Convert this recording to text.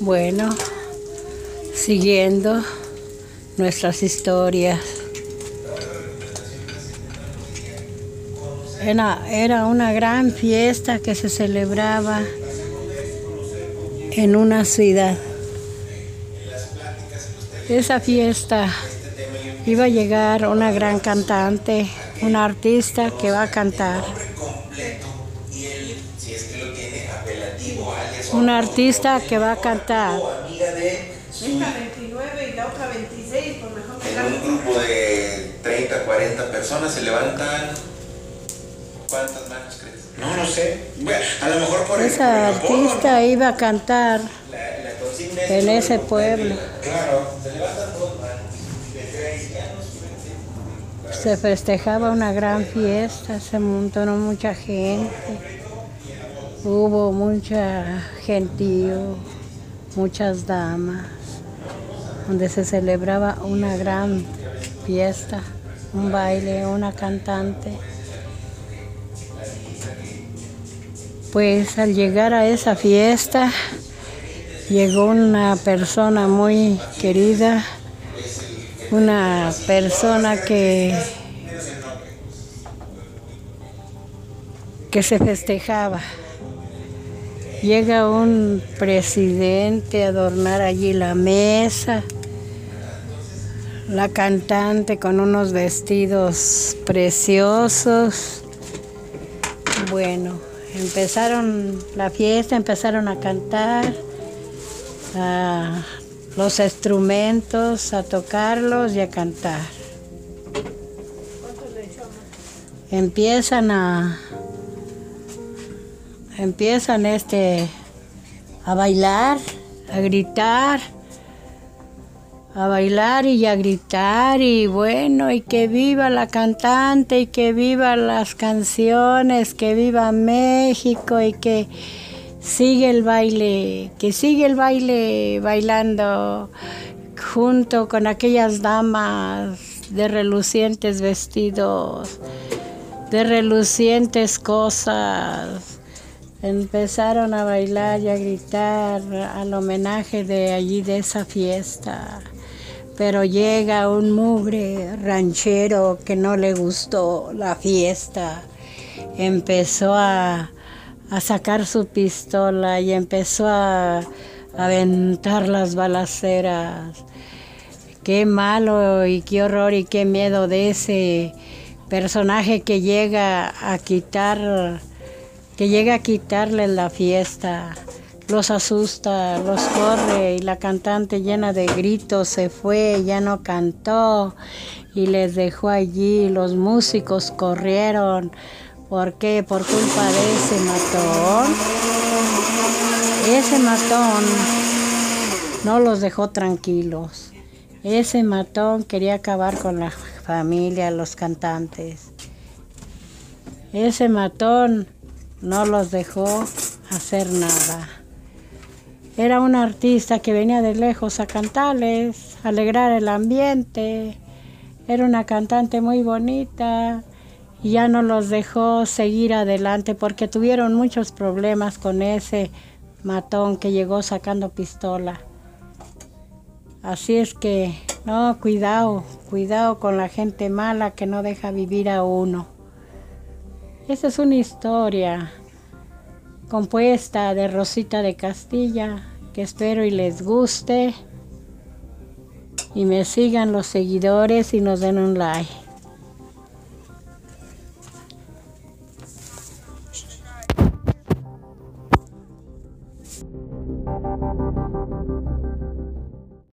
Bueno, siguiendo nuestras historias. Era, una gran fiesta que se celebraba en una ciudad. Esa fiesta iba a llegar una gran cantante, una artista que va a cantar. Una artista que va a cantar. Esta 29 y la otra 26, por mejor que En un grupo de 30, 40 personas se levantan. ¿Cuántas manos crees? No, no sé. Bueno, a lo mejor por el- por Esa el apodo, artista iba a cantar La, la consigna es en ese pueblo. Claro. Se levantan dos manos. Se festejaba una gran fiesta, se montaron mucha gente, hubo mucha gentío, muchas damas, donde se celebraba una gran fiesta, un baile, una cantante. Pues al llegar a esa fiesta, llegó una persona muy querida, una persona que que se festejaba. Llega un presidente a adornar allí la mesa, la cantante con unos vestidos preciosos. Bueno, empezaron la fiesta, empezaron a cantar, a los instrumentos, a tocarlos y a cantar. Empiezan a empiezan este a bailar, a gritar, a bailar y a gritar y bueno, y que viva la cantante y que viva las canciones, que viva México y que sigue el baile, que sigue el baile bailando junto con aquellas damas de relucientes vestidos, de relucientes cosas. Empezaron a bailar y a gritar al homenaje de allí, de esa fiesta. Pero llega un mugre ranchero que no le gustó la fiesta. Empezó a, a sacar su pistola y empezó a, a aventar las balaceras. Qué malo y qué horror y qué miedo de ese personaje que llega a quitar que llega a quitarle la fiesta, los asusta, los corre y la cantante llena de gritos se fue, ya no cantó y les dejó allí, los músicos corrieron, ¿por qué? Por culpa de ese matón. Ese matón no los dejó tranquilos. Ese matón quería acabar con la familia, los cantantes. Ese matón no los dejó hacer nada. Era un artista que venía de lejos a cantarles, alegrar el ambiente. Era una cantante muy bonita y ya no los dejó seguir adelante porque tuvieron muchos problemas con ese matón que llegó sacando pistola. Así es que, no, cuidado, cuidado con la gente mala que no deja vivir a uno. Esa es una historia compuesta de Rosita de Castilla, que espero y les guste. Y me sigan los seguidores y nos den un like.